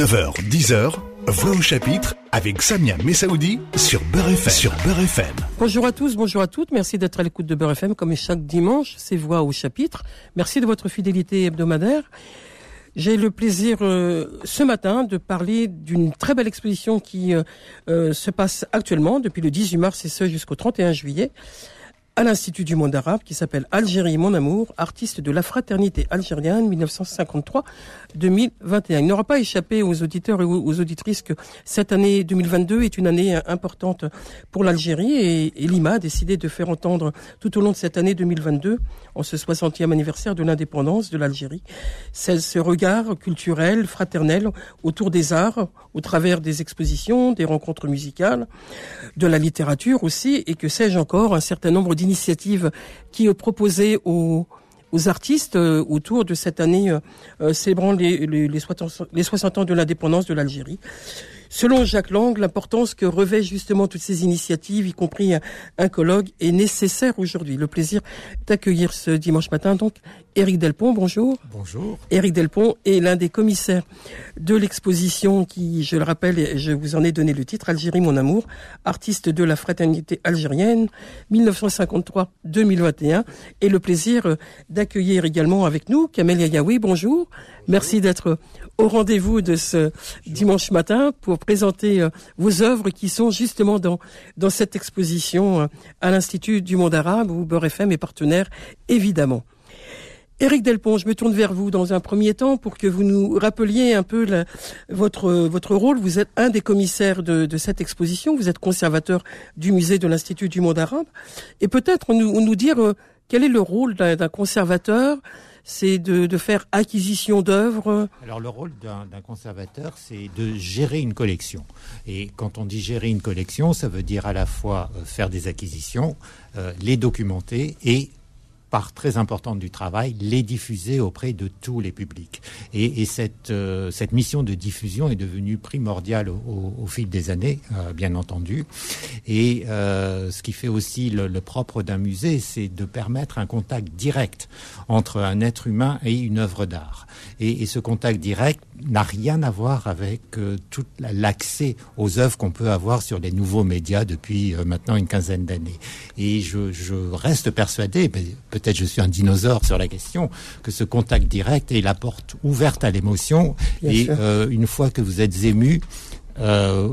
9h, 10h, Voix au chapitre avec Samia Messaoudi sur Beurre FM. Sur Beurre FM. Bonjour à tous, bonjour à toutes. Merci d'être à l'écoute de Beurre FM comme chaque dimanche. C'est Voix au chapitre. Merci de votre fidélité hebdomadaire. J'ai le plaisir euh, ce matin de parler d'une très belle exposition qui euh, euh, se passe actuellement depuis le 18 mars et ce jusqu'au 31 juillet à l'Institut du monde arabe qui s'appelle Algérie, mon amour, artiste de la fraternité algérienne 1953-2021. Il n'aura pas échappé aux auditeurs et aux auditrices que cette année 2022 est une année importante pour l'Algérie et, et l'IMA a décidé de faire entendre tout au long de cette année 2022, en ce 60e anniversaire de l'indépendance de l'Algérie, ce regard culturel, fraternel autour des arts, au travers des expositions, des rencontres musicales, de la littérature aussi, et que sais-je encore, un certain nombre d'initiatives qui est proposées aux, aux artistes euh, autour de cette année euh, euh, célébrant les, les, les, 60, les 60 ans de l'indépendance de l'Algérie. Selon Jacques Lang, l'importance que revêt justement toutes ces initiatives, y compris un, un colloque, est nécessaire aujourd'hui. Le plaisir d'accueillir ce dimanche matin donc Éric Delpont, bonjour. Bonjour. Éric Delpont est l'un des commissaires de l'exposition qui, je le rappelle, et je vous en ai donné le titre, Algérie mon amour, artiste de la fraternité algérienne, 1953-2021, et le plaisir d'accueillir également avec nous Kamel Yayaoui, bonjour. Merci d'être au rendez-vous de ce dimanche matin pour présenter vos œuvres qui sont justement dans, dans cette exposition à l'Institut du monde arabe où Beurre FM est partenaire, évidemment. Éric Delpont, je me tourne vers vous dans un premier temps pour que vous nous rappeliez un peu votre, votre rôle. Vous êtes un des commissaires de, de, cette exposition, vous êtes conservateur du musée de l'Institut du monde arabe, et peut-être nous, nous dire euh, quel est le rôle d'un conservateur? C'est de, de, faire acquisition d'œuvres? Alors le rôle d'un conservateur, c'est de gérer une collection. Et quand on dit gérer une collection, ça veut dire à la fois euh, faire des acquisitions, euh, les documenter et part très importante du travail, les diffuser auprès de tous les publics. Et, et cette, euh, cette mission de diffusion est devenue primordiale au, au fil des années, euh, bien entendu. Et euh, ce qui fait aussi le, le propre d'un musée, c'est de permettre un contact direct entre un être humain et une œuvre d'art. Et, et, ce contact direct n'a rien à voir avec euh, tout l'accès aux œuvres qu'on peut avoir sur les nouveaux médias depuis euh, maintenant une quinzaine d'années. Et je, je reste persuadé, peut-être je suis un dinosaure sur la question, que ce contact direct est la porte ouverte à l'émotion. Et euh, une fois que vous êtes ému, euh,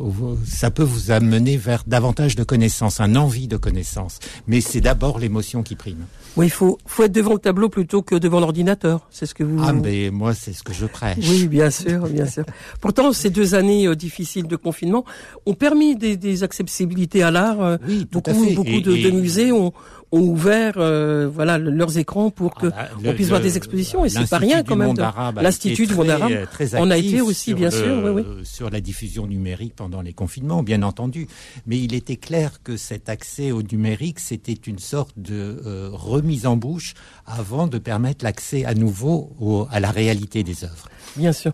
ça peut vous amener vers davantage de connaissances, un envie de connaissances. Mais c'est d'abord l'émotion qui prime. Oui, il faut, faut être devant le tableau plutôt que devant l'ordinateur. C'est ce que vous. Ah, mais moi, c'est ce que je prêche. Oui, bien sûr, bien sûr. Pourtant, ces deux années euh, difficiles de confinement ont permis des, des accessibilités à l'art. Euh, oui, beaucoup, fait. beaucoup et, de, et... de, musées ont, ont ouvert, euh, voilà, leurs écrans pour que ah, le, on puisse le, voir des expositions. Et c'est pas rien quand même. L'Institut du monde arabe on a été aussi, bien sûr, oui, oui. sur la diffusion numérique pendant les confinements, bien entendu. Mais il était clair que cet accès au numérique, c'était une sorte de euh, remise en bouche avant de permettre l'accès à nouveau au, à la réalité des œuvres. Bien sûr.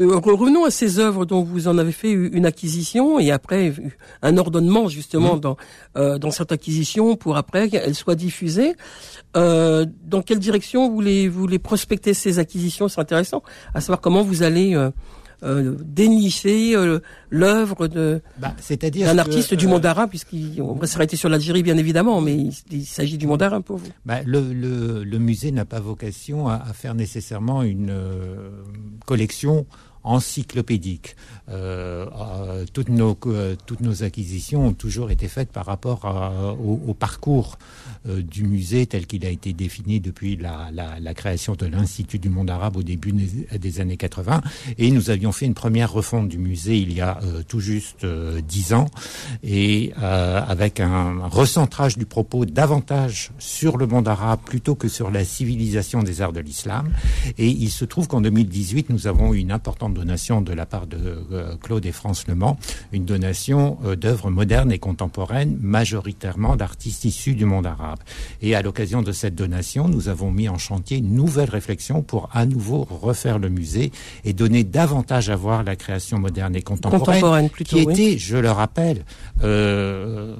Euh, revenons à ces œuvres dont vous en avez fait une acquisition et après un ordonnement justement mmh. dans euh, dans cette acquisition pour après qu'elle soit diffusée. Euh, dans quelle direction vous les vous les prospectez ces acquisitions? C'est intéressant à savoir comment vous allez euh, euh, dénicher euh, l'œuvre de bah, d'un artiste du monde arabe, puisqu'on va s'arrêter sur l'Algérie bien évidemment, mais il, il s'agit du monde arabe pour vous. Bah, le, le, le, musée n'a pas vocation à, à, faire nécessairement une euh, collection encyclopédique. Euh, euh, toutes, nos, euh, toutes nos acquisitions ont toujours été faites par rapport à, au, au, parcours euh, du musée tel qu'il a été défini depuis la, la, la création de l'Institut du monde arabe au début des, années 80. Et nous avions fait une première refonte du musée il y a euh, tout juste dix ans, et avec un, recentrage du propos davantage sur le monde arabe plutôt que sur la civilisation des arts de l'islam. Et il se trouve qu'en 2018, nous avons une importante donation de la part de euh, Claude et France Le Mans, une donation euh, d'œuvres modernes et contemporaines, majoritairement d'artistes issus du monde arabe. Et à l'occasion de cette donation, nous avons mis en chantier une nouvelle réflexion pour à nouveau refaire le musée et donner davantage à voir la création moderne et contemporaine, contemporaine plutôt, qui était, oui. je le rappelle, euh,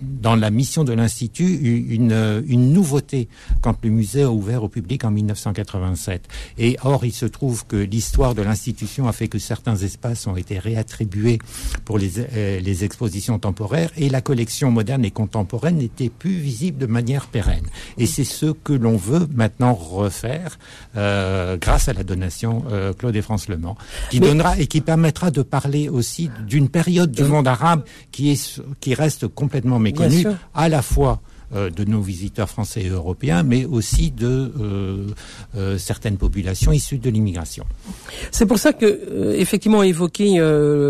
dans la mission de l'Institut, une, une nouveauté quand le musée a ouvert au public en 1987. Et or, il se trouve que l'histoire de l'institution révolution a fait que certains espaces ont été réattribués pour les, euh, les expositions temporaires et la collection moderne et contemporaine n'était plus visible de manière pérenne. Et c'est ce que l'on veut maintenant refaire euh, grâce à la donation euh, Claude et France Le Mans, qui donnera et qui permettra de parler aussi d'une période du monde arabe qui est qui reste complètement méconnue, à la fois de nos visiteurs français et européens, mais aussi de euh, euh, certaines populations issues de l'immigration. C'est pour ça que, effectivement, évoquer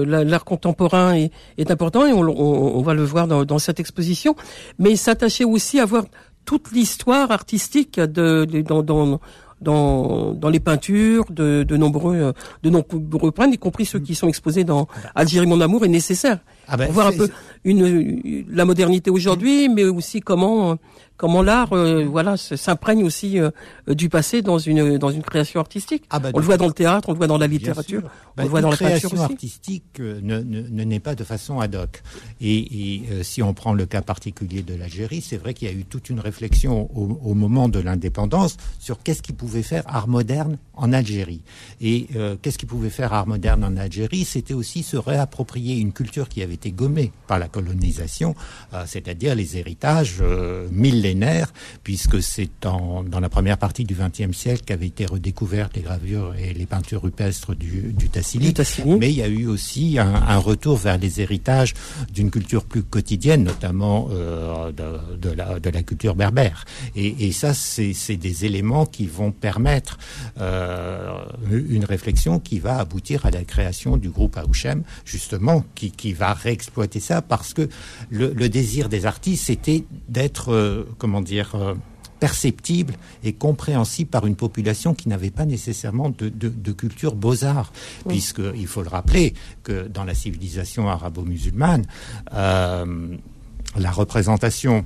l'art contemporain est, est, important et on, on, on, va le voir dans, dans cette exposition, mais s'attacher aussi à voir toute l'histoire artistique de, de dans, dans dans, dans les peintures de, de nombreux de nombreux peintres, y compris ceux qui sont exposés dans Algérie mon amour, est nécessaire. Ah ben, voir un peu une, la modernité aujourd'hui, mais aussi comment comment l'art, euh, voilà, s'imprègne aussi euh, du passé dans une dans une création artistique. Ah bah, on le voit dans le théâtre, on le voit dans la littérature, on le voit dans la création artistique euh, ne, ne, n'est pas de façon ad hoc. Et, et si on prend le cas particulier de l'Algérie, c'est vrai qu'il y a eu toute une réflexion au, au moment de l'indépendance sur qu'est-ce qui pouvait faire art moderne en Algérie. Et qu'est-ce qui pouvait faire art moderne en Algérie? C'était aussi se réapproprier une culture qui avait été gommée par la colonisation, c'est-à-dire les héritages millénaires puisque c'est dans, la première partie du XXe siècle qu'avaient été redécouvertes les gravures et les peintures rupestres du, du Tassili. Mais il y a eu aussi un, retour vers les héritages d'une culture plus quotidienne, notamment euh, de, la, culture berbère. Et, ça, c'est des éléments qui vont permettre euh, une réflexion qui va aboutir à la création du groupe Aouchem, justement, qui, va réexploiter ça, parce que le, désir des artistes, c'était d'être euh, comment dire, euh, perceptible et compréhensible par une population qui n'avait pas nécessairement de, culture beaux-arts. Puisqu'il faut le rappeler que dans la civilisation arabo-musulmane, euh, la représentation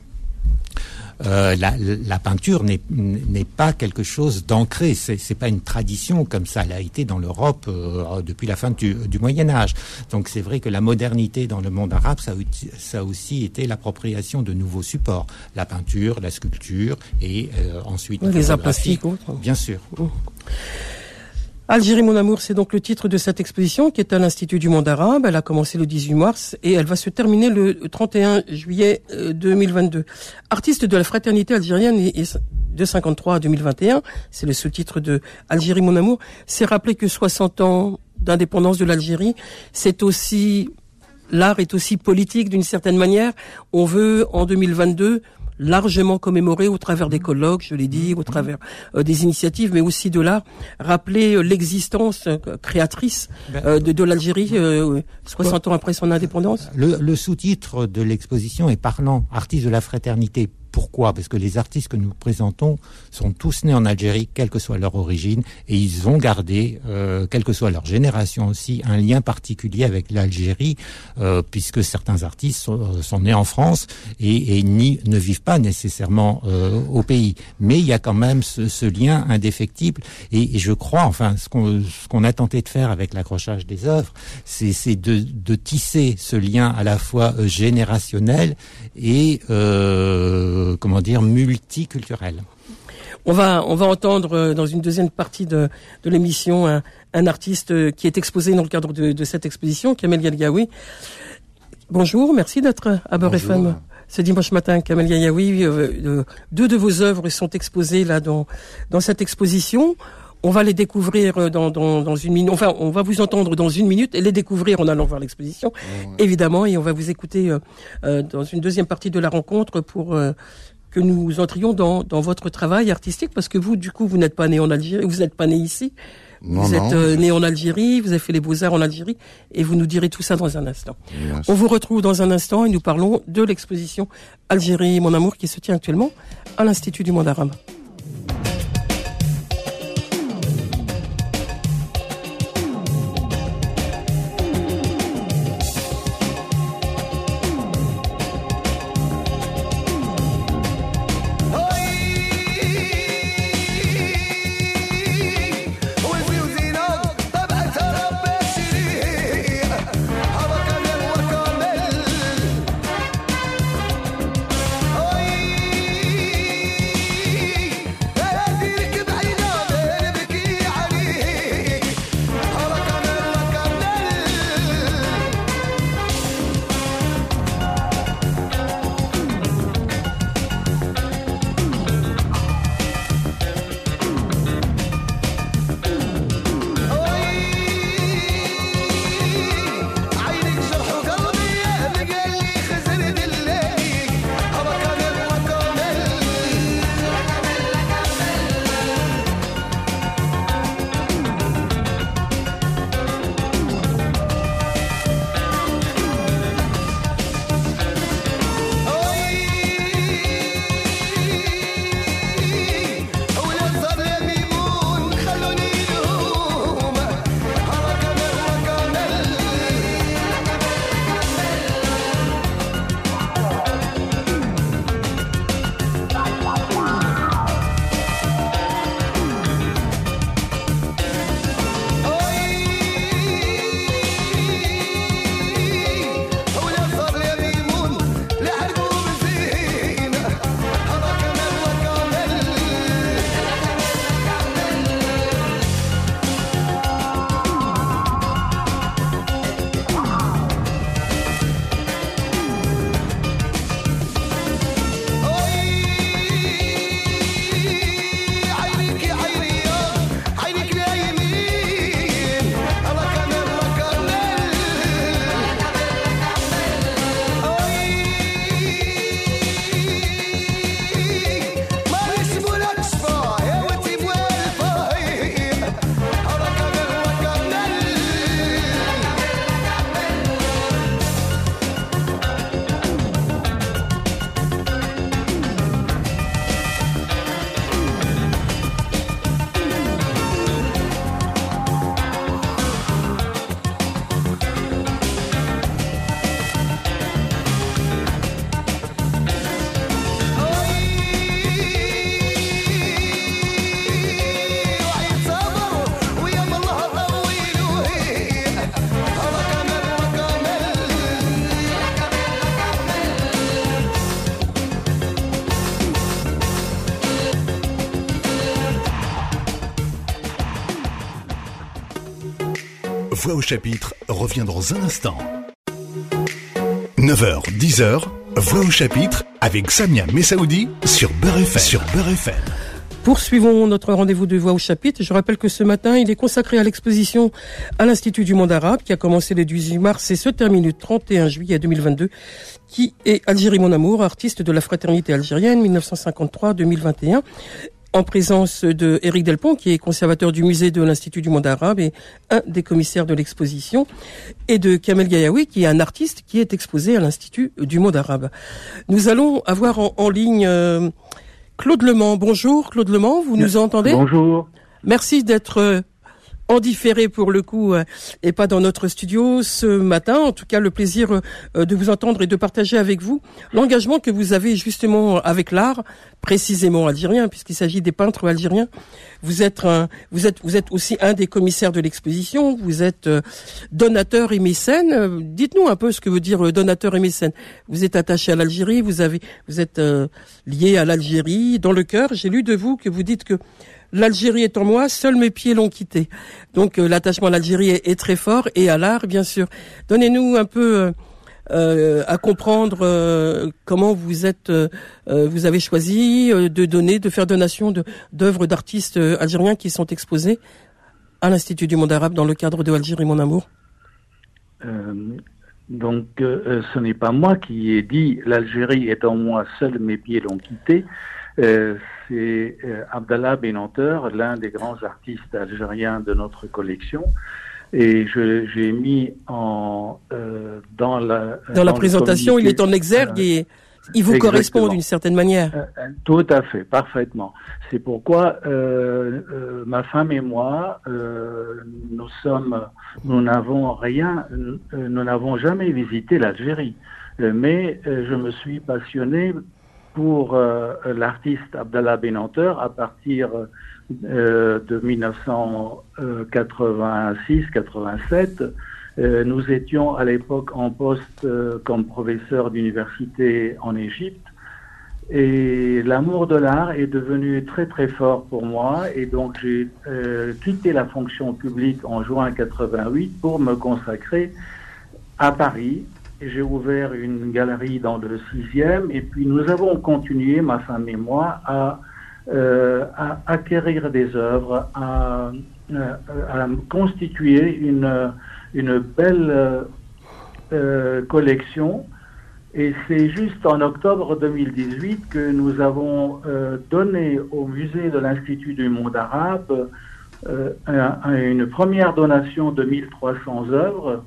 euh, la, peinture n'est pas quelque chose d'ancré. C'est n'est pas une tradition comme ça l'a été dans l'Europe euh, depuis la fin du, Moyen Âge. Donc c'est vrai que la modernité dans le monde arabe, ça, ça a aussi été l'appropriation de nouveaux supports, la peinture, la sculpture et euh, ensuite les arts plastiques. Bien sûr. Oh. Algérie mon amour, c'est donc le titre de cette exposition qui est à l'Institut du monde arabe. Elle a commencé le 18 mars et elle va se terminer le 31 juillet 2022. Euh, Artiste de la fraternité algérienne de 53 à 2021, c'est le sous-titre de Algérie mon amour, c'est rappeler que 60 ans d'indépendance de l'Algérie, c'est aussi l'art est aussi politique d'une certaine manière. On veut en 2022 largement commémoré au travers des colloques, je l'ai dit, au travers euh, des initiatives, mais aussi de l'art, rappeler euh, l'existence euh, créatrice ben, de, de l'Algérie 60 ans après son indépendance. Le, le sous-titre de l'exposition est parlant, artiste de la fraternité pourquoi? Parce que les artistes que nous présentons sont tous nés en Algérie, quelle que soit leur origine, et ils ont gardé, euh, quelle que soit leur génération aussi, un lien particulier avec l'Algérie, euh, puisque certains artistes sont, euh, nés en France et, et ni, ne vivent pas nécessairement euh, au pays. Mais il y a quand même ce, ce lien indéfectible, et, et, je crois, enfin, ce qu'on qu'on a tenté de faire avec l'accrochage des œuvres, c'est de, de tisser ce lien à la fois euh, générationnel et euh, euh, comment dire, multiculturel. On va, on va entendre euh, dans une deuxième partie de, de l'émission un, artiste euh, qui est exposé dans le cadre de, cette exposition, Kamel Yalgaoui. Bonjour, merci d'être à Beurre FM ce dimanche matin. Kamel Yayaoui, deux de vos œuvres sont exposées là dans, dans cette exposition. On va les découvrir dans, dans, dans, une minute. Enfin, on va vous entendre dans une minute et les découvrir en allant voir l'exposition, évidemment. Et on va vous écouter euh, euh, dans une deuxième partie de la rencontre pour euh, que nous entrions dans, dans votre travail artistique, parce que vous, du coup, vous n'êtes pas né en Algérie, vous n'êtes pas né ici. vous êtes né en Algérie, vous avez fait les beaux-arts en Algérie, et vous nous direz tout ça dans un instant. On vous retrouve dans un instant et nous parlons de l'exposition Algérie, mon amour, qui se tient actuellement à l'Institut du Monde arabe. Voix au chapitre revient dans un instant. 9h, 10h, Voix au chapitre avec Samia Messaoudi sur Beurre FM. Sur FM. Poursuivons notre rendez-vous de voix au chapitre. Je rappelle que ce matin, il est consacré à l'exposition à l'Institut du monde arabe qui a commencé le 18 mars et se termine le 31 juillet 2022, qui est Algérie mon amour, artiste de la fraternité algérienne 1953-2021 en présence de Éric Delpont, qui est conservateur du musée de l'Institut du monde arabe et un des commissaires de l'exposition, et de Kamel Gayaoui, qui est un artiste qui est exposé à l'Institut du monde arabe. Nous allons avoir en, ligne euh, Claude Lemans. Bonjour Claude Lemans, vous nous entendez? Bonjour. Merci d'être euh, en différé pour le coup euh, et pas dans notre studio ce matin. En tout cas, le plaisir euh, de vous entendre et de partager avec vous l'engagement que vous avez justement avec l'art, précisément algérien, puisqu'il s'agit des peintres algériens. Vous êtes un, vous êtes vous êtes aussi un des commissaires de l'exposition. Vous êtes donateur et mécène. Dites-nous un peu ce que veut dire donateur et mécène. Vous êtes attaché à l'Algérie. Vous avez vous êtes lié à l'Algérie dans le cœur. J'ai lu de vous que vous dites que L'Algérie est en moi, seuls mes pieds l'ont quitté. Donc euh, l'attachement à l'Algérie est, très fort et à l'art, bien sûr. Donnez-nous un peu euh, euh, à comprendre comment vous êtes, vous avez choisi de donner, de faire donation d'œuvres d'artistes algériens qui sont exposées à l'Institut du monde arabe dans le cadre de Algérie mon amour. donc ce n'est pas moi qui ai dit l'Algérie est en moi, seuls mes pieds l'ont quitté c'est euh, Abdallah Benanter, l'un des grands artistes algériens de notre collection. Et j'ai mis en euh, dans la dans, la présentation, il est en exergue et il vous correspond d'une certaine manière. Euh, tout à fait, parfaitement. C'est pourquoi ma femme et moi, nous sommes, nous n'avons rien, nous n'avons jamais visité l'Algérie, mais je me suis passionné pour euh, l'artiste Abdallah Benanter à partir euh, de 1986-87. Euh, nous étions à l'époque en poste comme professeur d'université en Égypte. Et l'amour de l'art est devenu très très fort pour moi et donc j'ai quitté la fonction publique en juin 88 pour me consacrer à Paris j'ai ouvert une galerie dans le sixième et puis nous avons continué, ma femme et moi, à, euh, acquérir des œuvres, à, euh, constituer une, une belle euh, collection. Et c'est juste en octobre 2018 que nous avons donné au musée de l'Institut du monde arabe une première donation de 1300 œuvres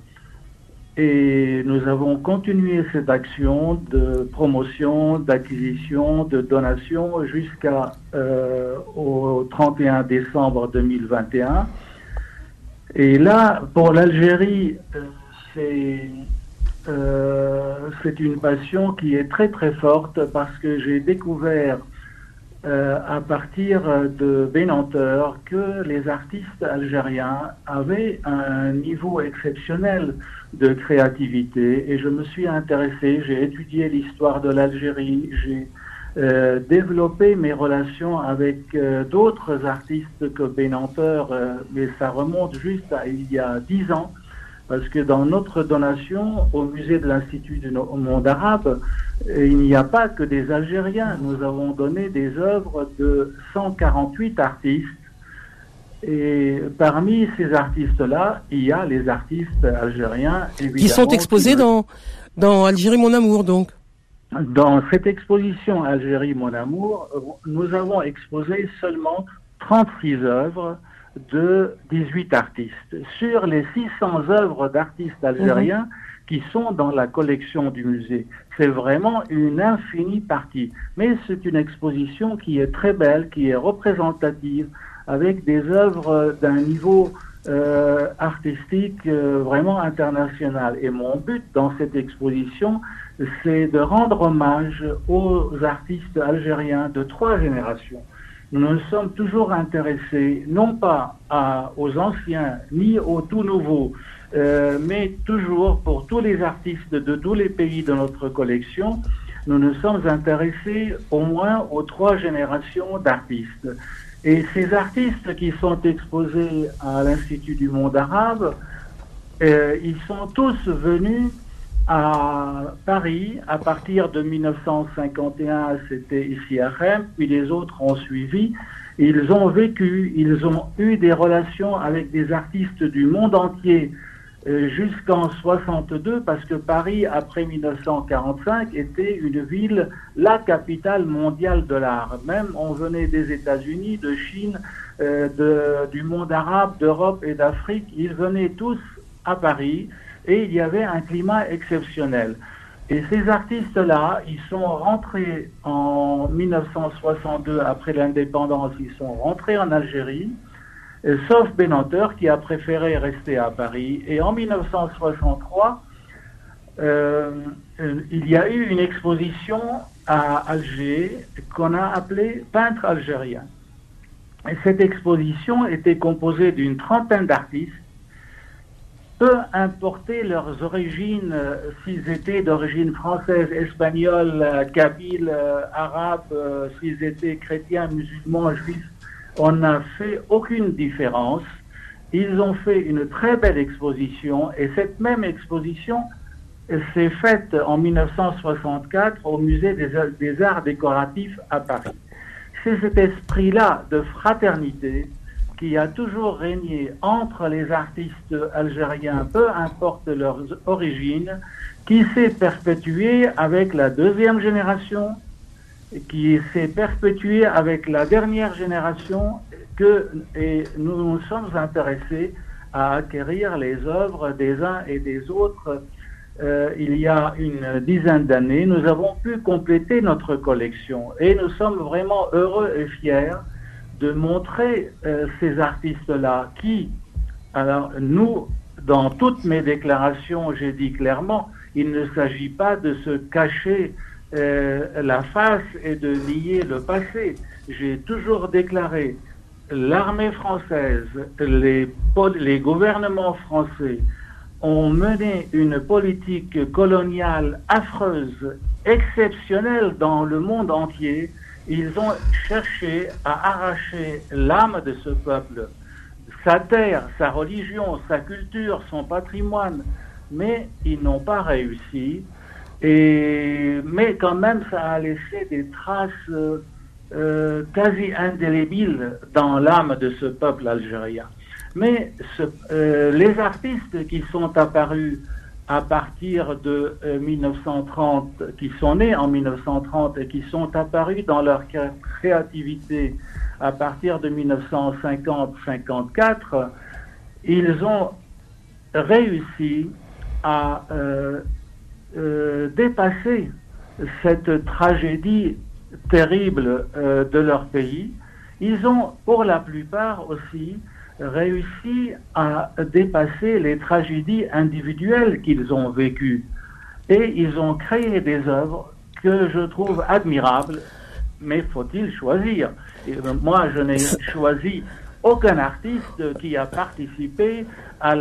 et nous avons continué cette action de promotion, d'acquisition, de donation jusqu'à euh, au 31 décembre 2021. Et là, pour l'Algérie, euh, c'est euh, c'est une passion qui est très très forte parce que j'ai découvert euh, à partir de Bénanteur que les artistes algériens avaient un niveau exceptionnel de créativité et je me suis intéressé, j'ai étudié l'histoire de l'Algérie, j'ai euh, développé mes relations avec euh, d'autres artistes que Bénanteur, mais ça remonte juste à il y a dix ans parce que dans notre donation au musée de l'Institut du monde arabe, il n'y a pas que des Algériens. Nous avons donné des œuvres de 148 artistes. Et parmi ces artistes-là, il y a les artistes algériens. Qui sont exposés dans, dans Algérie Mon Amour, donc Dans cette exposition Algérie Mon Amour, nous avons exposé seulement 36 œuvres de 18 artistes. Sur les 600 œuvres d'artistes algériens mhm. qui sont dans la collection du musée, c'est vraiment une infinie partie. Mais c'est une exposition qui est très belle, qui est représentative, avec des œuvres d'un niveau euh, artistique euh, vraiment international. Et mon but dans cette exposition, c'est de rendre hommage aux artistes algériens de trois générations nous nous sommes toujours intéressés non pas aux anciens ni aux tout nouveaux, euh, mais toujours pour tous les artistes de tous les pays de notre collection, nous nous sommes intéressés au moins aux trois générations d'artistes. Et ces artistes qui sont exposés à l'Institut du monde arabe euh, ils sont tous venus à Paris à partir de 1951, c'était ici à Rennes, puis les autres ont suivi. Ils ont vécu, ils ont eu des relations avec des artistes du monde entier euh, jusqu'en 62 parce que Paris, après 1945, était une ville, la capitale mondiale de l'art. Même on venait des États-Unis, de Chine, euh, de, du monde arabe, d'Europe et d'Afrique. Ils venaient tous à Paris et il y avait un climat exceptionnel. Et ces artistes-là, ils sont rentrés en 1962 après l'indépendance, ils sont rentrés en Algérie, euh, sauf Benanteur qui a préféré rester à Paris. Et en 1963, euh, euh, il y a eu une exposition à Alger qu'on a appelée Peintre algérien. Et cette exposition était composée d'une trentaine d'artistes peu importer leurs origines, euh, s'ils étaient d'origine française, espagnole, euh, kabyle, euh, arabe, s'ils étaient chrétiens, musulmans, juifs, on n'a fait aucune différence. Ils ont fait une très belle exposition et cette même exposition s'est faite en 1964 au musée des arts décoratifs à Paris. C'est cet esprit-là de fraternité, qui a toujours régné entre les artistes algériens, peu importe leurs origines, qui s'est perpétué avec la deuxième génération, qui s'est perpétué avec la dernière génération, que, et nous nous sommes intéressés à acquérir les œuvres des uns et des autres. Euh, il y a une dizaine d'années, nous avons pu compléter notre collection et nous sommes vraiment heureux et fiers de montrer euh, ces artistes-là qui, alors nous, dans toutes mes déclarations, j'ai dit clairement, il ne s'agit pas de se cacher euh, la face et de nier le passé. J'ai toujours déclaré l'armée française, les, les gouvernements français ont mené une politique coloniale affreuse, exceptionnelle dans le monde entier, ils ont cherché à arracher l'âme de ce peuple, sa terre, sa religion, sa culture, son patrimoine, mais ils n'ont pas réussi. Et, mais quand même, ça a laissé des traces euh, quasi indélébiles dans l'âme de ce peuple algérien. Mais euh, les artistes qui sont apparus à partir de 1930, euh, qui sont nés en 1930 et qui sont apparus dans leur créativité à partir de 1950-54, ils ont réussi à euh, euh, dépasser cette tragédie terrible de leur pays. Ils ont, pour la plupart aussi, réussi à dépasser les tragédies individuelles qu'ils ont vécues. Et ils ont créé des œuvres que je trouve admirables, mais faut-il choisir Et Moi, je n'ai choisi aucun artiste qui a participé à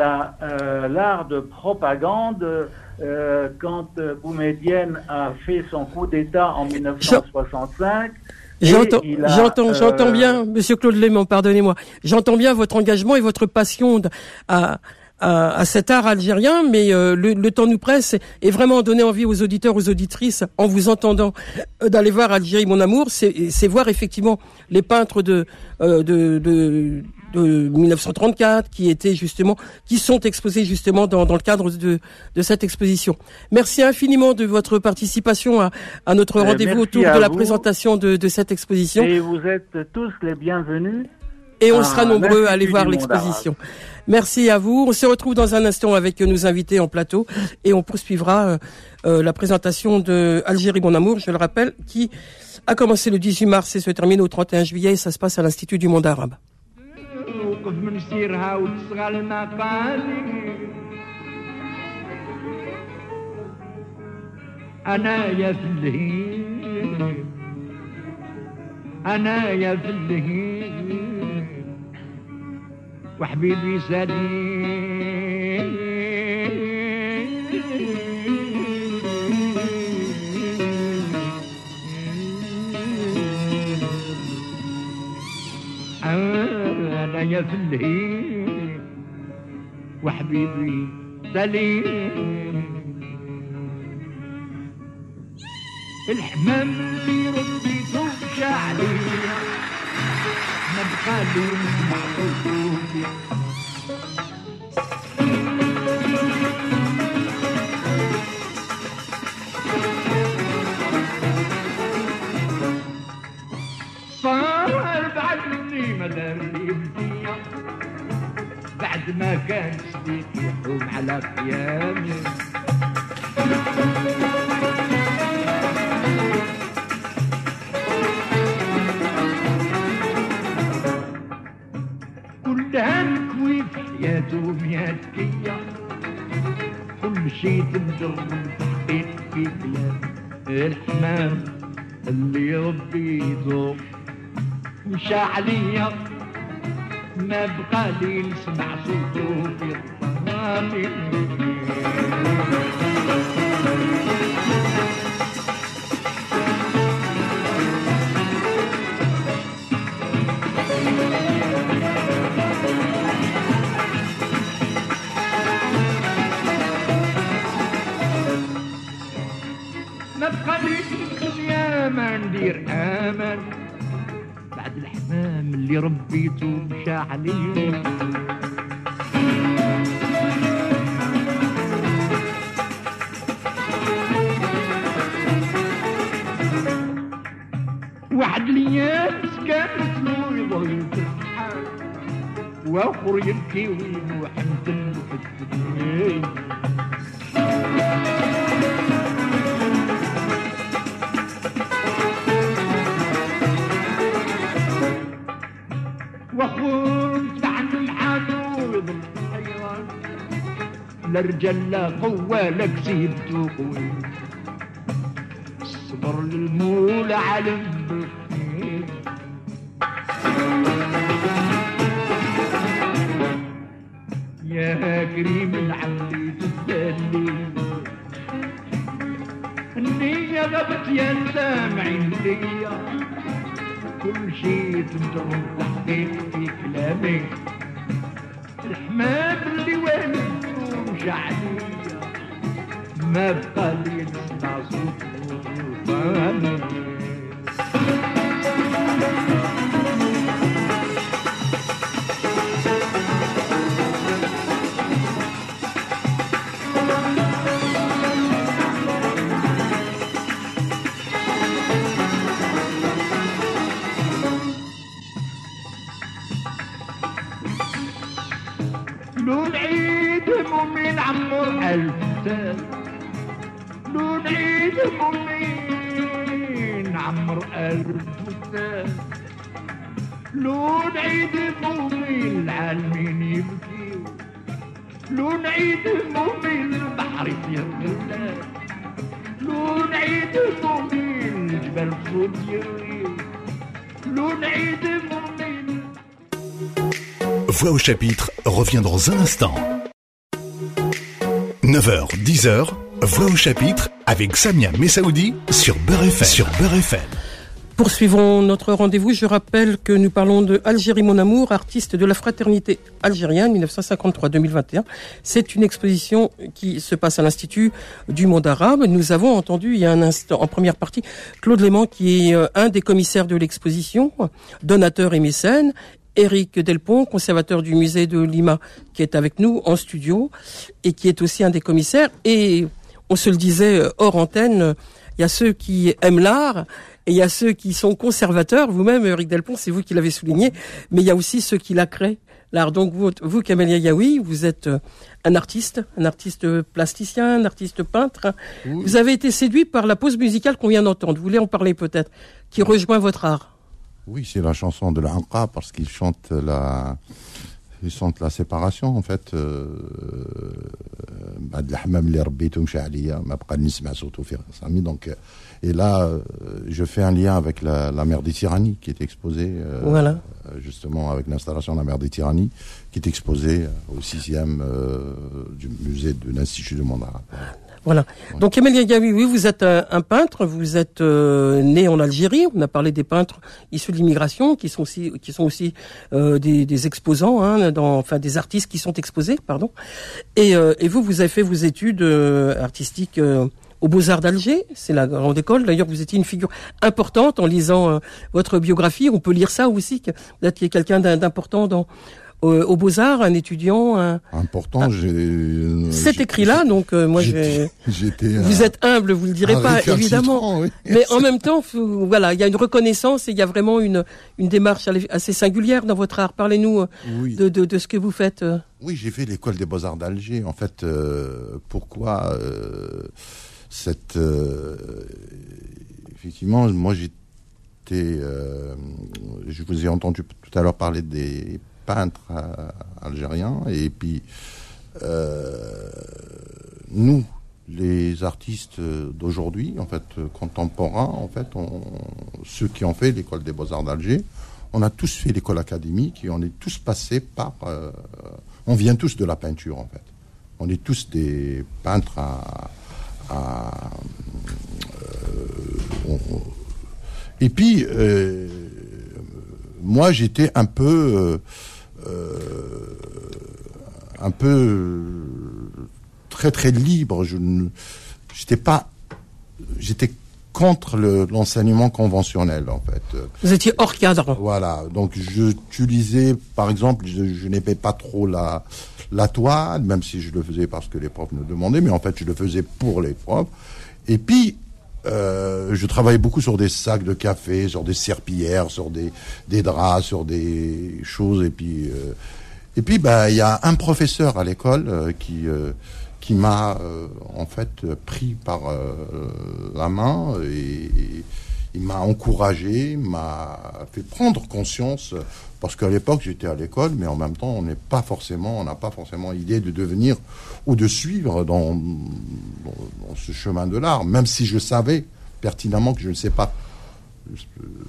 euh, l'art de propagande euh, quand Boumedienne a fait son coup d'État en 1965. J'entends, j'entends, j'entends euh, bien, Monsieur Claude Léman, pardonnez-moi. J'entends bien votre engagement et votre passion à, à, cet art algérien, mais euh, le, temps nous presse et vraiment donner envie aux auditeurs, aux auditrices, en vous entendant, euh, d'aller voir Algérie, mon amour, c'est voir effectivement les peintres de, de, de de 1934 qui étaient justement, qui sont exposés justement dans, dans le cadre de, de cette exposition. Merci infiniment de votre participation à, à notre euh, rendez-vous autour de la présentation de, de cette exposition. Et vous êtes tous les bienvenus. Et on sera nombreux à aller voir l'exposition. Merci à vous. On se retrouve dans un instant avec nos invités en plateau et on poursuivra euh, euh, la présentation de Algérie Mon Amour, je le rappelle, qui a commencé le 18 mars et se termine au 31 juillet et ça se passe à l'Institut du monde arabe. توقف من سيرها وتصغى المقالي أنا يا فلهي أنا يا فلهي وحبيبي سليم الليل وحبيبي سليم الحمام اللي ربيته عليه ما بقالي معقول مشى عليا ما بقى لي نسمع صوته في الظلام ما بقى لي الدنيا ما ندير الحمام اللي ربيته مشى عليه. واحد الأيام كانت يضل ترحال وأخر يبكي وينوح مثل في الدنيا لا رجال لا قوة لا كسبته قوي الصبر للمولى علم Voix au chapitre revient dans un instant. 9h, 10h, Voix au chapitre avec Samia Messaoudi sur Beurre. Sur Beurre FM. Poursuivons notre rendez-vous. Je rappelle que nous parlons de Algérie mon amour, artiste de la fraternité algérienne 1953-2021. C'est une exposition qui se passe à l'Institut du monde arabe. Nous avons entendu il y a un instant, en première partie, Claude Léman qui est euh, un des commissaires de l'exposition, donateur et mécène. Éric Delpont, conservateur du musée de Lima, qui est avec nous en studio et qui est aussi un des commissaires. Et on se le disait euh, hors antenne, il y a ceux qui aiment l'art et il y a ceux qui sont conservateurs. Vous-même, Éric Delpont, c'est vous qui l'avez souligné, mais il y a aussi ceux qui la créent. L'art. Donc vous, vous, Camélia Yaoui, vous êtes euh, un artiste, un artiste plasticien, un artiste peintre. Vous avez été séduit par la pause musicale qu'on vient d'entendre. Vous voulez en parler peut-être, qui rejoint votre art. Oui, c'est la chanson de l'Anqa parce qu'il chante la, il chante la séparation en fait. euh, بعد الحمام اللي ربيته مشى عليا ما بقى نسمع صوته في راسي donc euh, et là euh, je fais un lien avec la, la mer des tyrannies qui est exposée euh, Voilà. euh, justement avec l'installation de la mer des tyrannies qui est exposée euh, au sixième euh, du musée de l'Institut du monde arabe. Voilà. Donc Emel Yagawi, oui, vous êtes un, un peintre, vous êtes euh, né en Algérie. On a parlé des peintres issus de l'immigration, qui sont aussi, qui sont aussi euh, des, des exposants, hein, dans, enfin des artistes qui sont exposés, pardon. Et, euh, et vous, vous avez fait vos études euh, artistiques. euh, aux Beaux-Arts d'Alger, c'est la grande école. D'ailleurs, vous étiez une figure importante en lisant euh, votre biographie. On peut lire ça aussi, que vous étiez quelqu'un d'im- d'important dans aux Beaux-Arts, un étudiant. Un... Important, j'ai. euh, C'est j'ai- écrit là, donc euh, moi J'étais. vous êtes humble, vous le direz pas, évidemment. oui. Mais en même temps, faut- voilà, il y a une reconnaissance et il y a vraiment une, une démarche assez singulière dans votre art. Parlez-nous euh, Oui. de, de, de ce que vous faites. Oui, j'ai fait l'école des beaux-arts d'Alger. En fait, euh, pourquoi euh, cette... effectivement, moi j'étais... je vous ai entendu tout à l'heure parler des peintres euh, algériens. Et puis, euh, nous, les artistes d'aujourd'hui, en fait, contemporains, en fait, on- ceux qui ont fait l'école des beaux-arts d'Alger, on a tous fait l'école académique et on est tous passés par... euh, on vient tous de la peinture, en fait. On est tous des peintres à... et puis, moi, j'étais un peu... euh, un peu euh, très très libre. Je ne, j'étais pas, j'étais contre le- l'enseignement conventionnel en fait. Vous étiez hors cadre. Voilà, donc j'utilisais, par exemple, je, je n'aimais pas trop la, la toile, même si je le faisais parce que les profs nous demandaient, mais en fait je le faisais pour les profs. Et puis, euh, je travaillais beaucoup sur des sacs de café, sur des serpillères, sur des, draps, sur des choses. Et puis, euh, et puis, bah, il y a un professeur à l'école euh, qui qui m'a en fait pris par la main et, et il m'a encouragé, m'a fait prendre conscience parce qu'à l'époque j'étais à l'école, mais en même temps on n'est pas forcément, on n'a pas forcément idée de devenir ou de suivre dans, dans, dans ce chemin de l'art, même si je savais pertinemment que je ne sais pas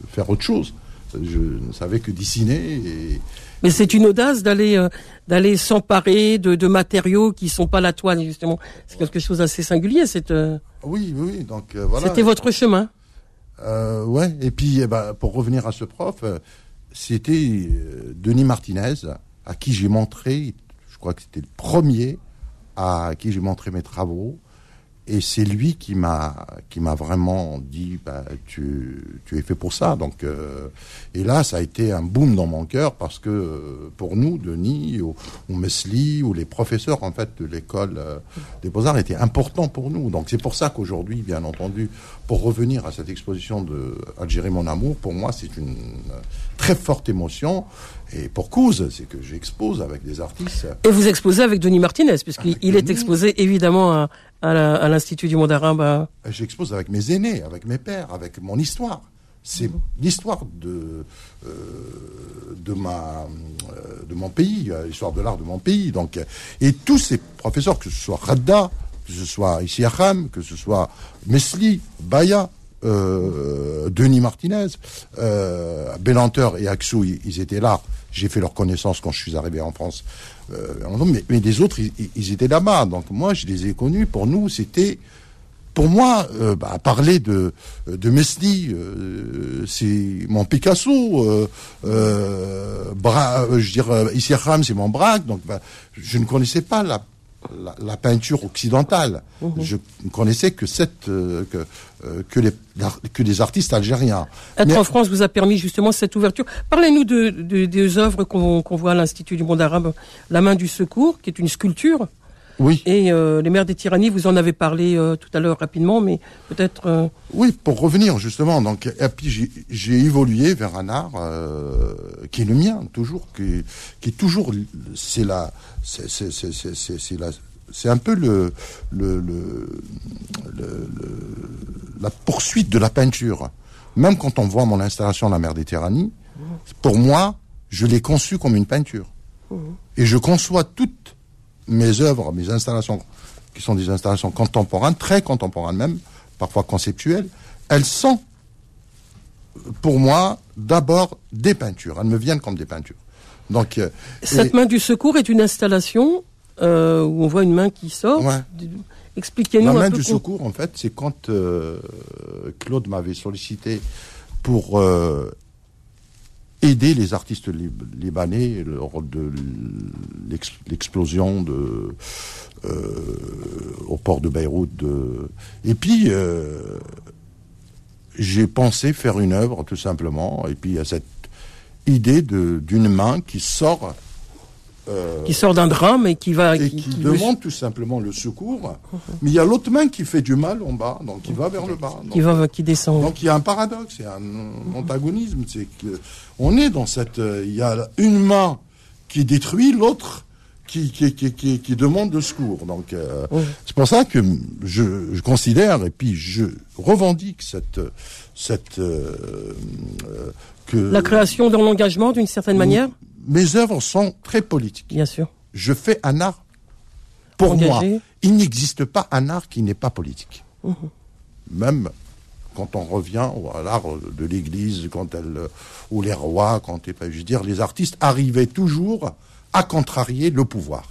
faire autre chose. Je ne savais que dessiner et, Mais c'est une audace d'aller euh, d'aller s'emparer de, de matériaux qui sont pas la toile justement. C'est quelque chose d'assez singulier. C'est euh, oui, oui, oui, donc euh, voilà. c'était votre chemin. Euh, ouais, et puis eh ben, pour revenir à ce prof, c'était euh, Denis Martinez, à qui j'ai montré, je crois que c'était le premier à qui j'ai montré mes travaux, et c'est lui qui m'a qui m'a vraiment dit bah, tu, tu es fait pour ça. Donc euh, et là ça a été un boom dans mon cœur parce que euh, pour nous Denis ou, ou Mesli ou les professeurs en fait de l'école euh, des beaux-arts étaient importants pour nous. Donc c'est pour ça qu'aujourd'hui bien entendu pour revenir à cette exposition de Algérie mon amour pour moi c'est une euh, très forte émotion et pour cause c'est que j'expose avec des artistes Et vous exposez avec Denis Martinez, puisqu'il est exposé évidemment à, l'Institut du monde arabe. à- J'expose avec mes aînés, avec mes pères, avec mon histoire. C'est l'histoire de, euh, de, ma, euh, de mon pays, l'histoire de l'art de mon pays. Donc, et tous ces professeurs, que ce soit Radda, que ce soit Issi Aham, que ce soit Mesli, Baya, euh, Denis Martinez, euh, et Axou, ils, étaient là. J'ai fait leur connaissance quand je suis arrivé en France. Euh, mais, mais les autres, ils, étaient là-bas. Donc moi, je les ai connus. Pour nous, c'était pour moi, euh, bah, parler de de Mesli, c'est mon Picasso. Bra, je c'est mon Braque. Donc, bah, je ne connaissais pas la la, la peinture occidentale. Je ne connaissais que cette euh, que euh, que les que les artistes algériens. Être Mais- en France vous a permis justement cette ouverture. Parlez-nous de, de- des œuvres qu'on qu'on voit à l'Institut du monde arabe, La main du secours, qui est une sculpture, Oui. et euh, Les mers des tyrannies. Vous en avez parlé euh, tout à l'heure rapidement, mais peut-être. euh, Oui, pour revenir justement, donc j'ai- évolué vers un art qui est le mien, toujours, qui, qui est toujours, c'est la, c'est la, c'est un peu le le, le, le- le- la poursuite de la peinture. Même quand on voit mon installation La mer des tyrannies, pour moi, je l'ai conçue comme une peinture, et je conçois toutes mes œuvres, mes installations, qui sont des installations contemporaines, très contemporaines même, parfois conceptuelles, elles sont, pour moi, d'abord des peintures. Elles me viennent comme des peintures. Donc, euh, Cette et- main du secours est une installation euh, où on voit une main qui sort. Ouais. Expliquez-nous La un main peu. du con- secours, en fait, c'est quand euh, Claude m'avait sollicité pour aider les artistes lib- libanais lors de l'ex- l'explosion euh, au port de Beyrouth. De... Et puis euh, j'ai pensé faire une œuvre tout simplement. Et puis il y a cette idée d'une main qui sort euh, Qui sort d'un drame et qui va. et qui, qui demande tout simplement le secours. Mais il y a l'autre main qui fait du mal en bas, donc qui va vers le bas. qui Donc, va, qui descend. donc il y a un paradoxe, il y a un antagonisme. C'est que on est dans cette. euh, Il y a une main qui détruit, l'autre qui, qui, qui, qui, qui demande de secours. Donc euh, Oui. c'est pour ça que je, je considère et puis je revendique cette cette euh, que La création dans l'engagement, d'une certaine manière, mes œuvres sont très politiques bien sûr. je fais un art pour Engagé. moi. Il n'existe pas un art qui n'est pas politique. Mhm. Même quand on revient à l'art de l'Église, quand elle, ou les rois, quand je veux dire, les artistes arrivaient toujours à contrarier le pouvoir.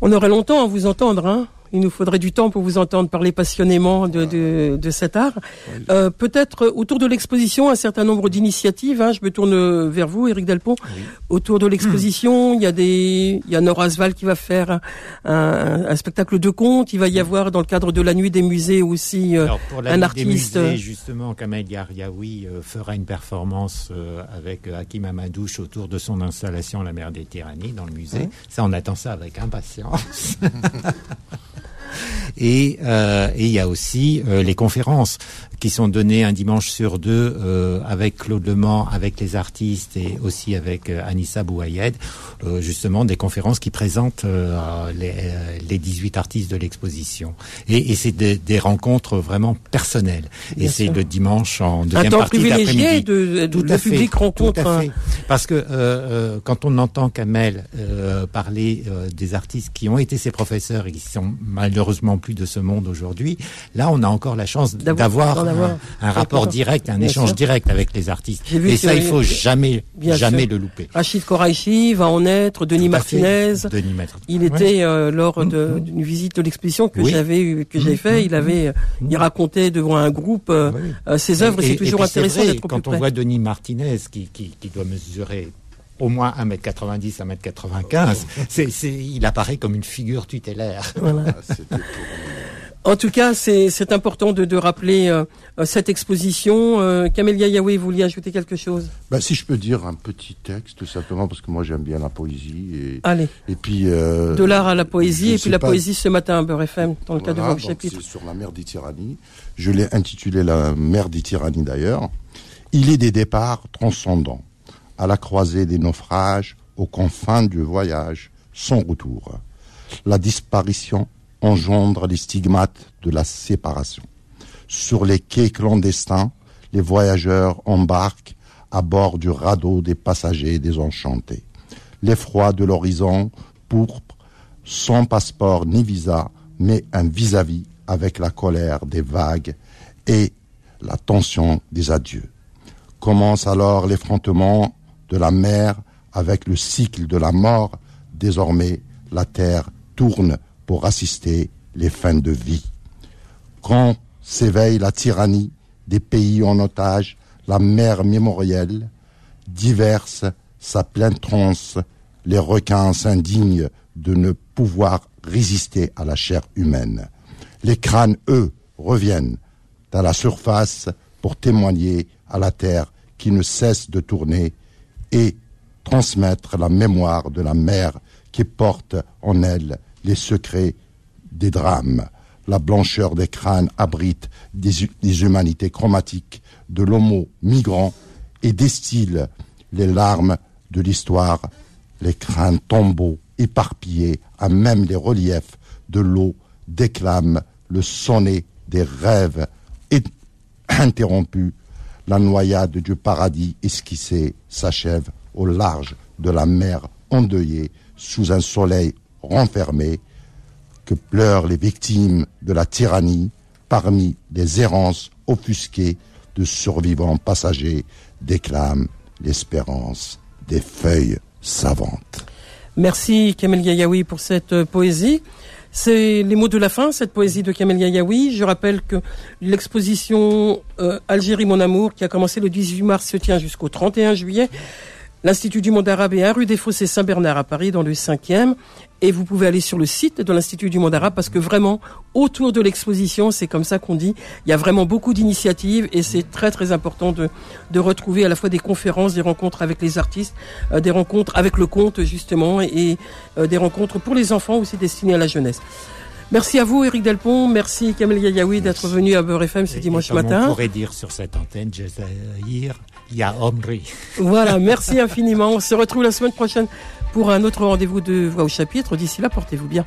On aurait longtemps à vous entendre. Hein Il nous faudrait du temps pour vous entendre parler passionnément de, de, de cet art. Euh, Peut-être euh, autour de l'exposition, un certain nombre d'initiatives. Hein, je me tourne vers vous, Éric Delpont. Autour de l'exposition, il y a des, il y a Nora Asval qui va faire un, un- un spectacle de contes. Il va y avoir dans le cadre de la nuit des musées aussi euh, Alors pour la un Nuit des artiste. musées, justement, Kamel Yaryaoui euh, fera une performance euh, avec euh, Hakim Amadouche autour de son installation La mer des tyrannies dans le musée. Ça, on attend ça avec impatience. Et euh, et il y a aussi euh, les conférences qui sont données un dimanche sur deux euh, avec Claude Lemans, avec les artistes et aussi avec euh, Anissa Bouayed, euh, justement des conférences qui présentent euh, les, euh, les 18 artistes de l'exposition. Et, et c'est des, des rencontres vraiment personnelles. Et c'est le dimanche en un deuxième temps partie privilégié de, de Tout le à fait, public tout rencontre. à un- fait. Parce que euh, euh, quand on entend Kamel euh, parler euh, des artistes qui ont été ses professeurs et qui sont malheureusement plus de ce monde aujourd'hui, là on a encore la chance D'avoir- avoir. un, rapport direct, un Bien échange sûr. direct avec les artistes. Et ça, il faut jamais, Bien jamais sûr. le louper. Rachid Koraïchi va en être, Denis. Martinez. Denis. Il Ouais. était euh, lors de- d'une visite de l'exposition que Oui. j'avais eu- que j'ai fait. Il avait, euh, il racontait devant un groupe euh, Oui. ses œuvres. et C'est toujours intéressant d'être plus Quand on près. voit Denis Martinez qui, qui, qui doit mesurer au moins 1m90, 1m95, c'est, c'est, il apparaît comme une figure tutélaire. Voilà. En tout cas, c'est important de, de rappeler euh, euh, cette exposition. Euh, Camélia Yahweh, vous vouliez ajouter quelque chose? Ben, si je peux dire un petit texte, simplement, parce que moi j'aime bien la poésie. Et, Allez, et puis. euh, de l'art à la poésie, et puis la pas- poésie ce matin à Beurre FM, dans le cadre Voilà, donc chapitres. C'est sur la mer des tyrannies. Je l'ai intitulé La mer des tyrannies d'ailleurs. Il est des départs transcendants, à la croisée des naufrages, aux confins du voyage, sans retour. La disparition engendre les stigmates de la séparation. Sur les quais clandestins, les voyageurs embarquent à bord du radeau des passagers désenchantés. L'effroi de l'horizon pourpre, sans passeport ni visa, mais un vis-à-vis avec la colère des vagues et la tension des adieux. Commence alors l'effrontement de la mer avec le cycle de la mort. Désormais, la terre tourne pour assister les fins de vie. Quand s'éveille la tyrannie des pays en otage, la mer mémorielle diverse sa pleine transe, les requins s'indignent de ne pouvoir résister à la chair humaine. Les crânes, eux, reviennent à la surface pour témoigner à la terre qui ne cesse de tourner et transmettre la mémoire de la mer qui porte en elle les secrets des drames. La blancheur des crânes abrite des, hu- des humanités chromatiques de l'homo migrant et distille les larmes de l'histoire. Les crânes tombeaux éparpillés à même les reliefs de l'eau déclament le sonnet des rêves interrompus. La noyade du paradis esquissé s'achève au large de la mer endeuillée sous un soleil renfermé que pleurent les victimes de la tyrannie parmi les errances offusquées de survivants passagers déclament l'espérance des feuilles savantes. Merci Kamel Yayaoui pour cette euh, poésie. C'est les mots de la fin, cette poésie de Kamel Yayaoui. Je rappelle que l'exposition euh, Algérie mon amour, qui a commencé le 18 mars, se tient jusqu'au 31 juillet. L'Institut du monde arabe est à rue des Fossés Saint-Bernard à Paris, dans le 5e. Et vous pouvez aller sur le site de l'Institut du monde arabe parce que vraiment, autour de l'exposition, c'est comme ça qu'on dit, il y a vraiment beaucoup d'initiatives et c'est très très important de, de retrouver à la fois des conférences, des rencontres avec les artistes, euh, des rencontres avec le conte justement et euh, des rencontres pour les enfants aussi destinées à la jeunesse. Merci à vous, Eric Delpont. Merci, Kamel Yayaoui, d'être venu à Beurre FM ce Et- dimanche et matin. On pourrait dire sur cette antenne, Jazaïr, Voilà, merci infiniment. On se retrouve la semaine prochaine pour un autre rendez-vous de Voix au chapitre. D'ici là, portez-vous bien.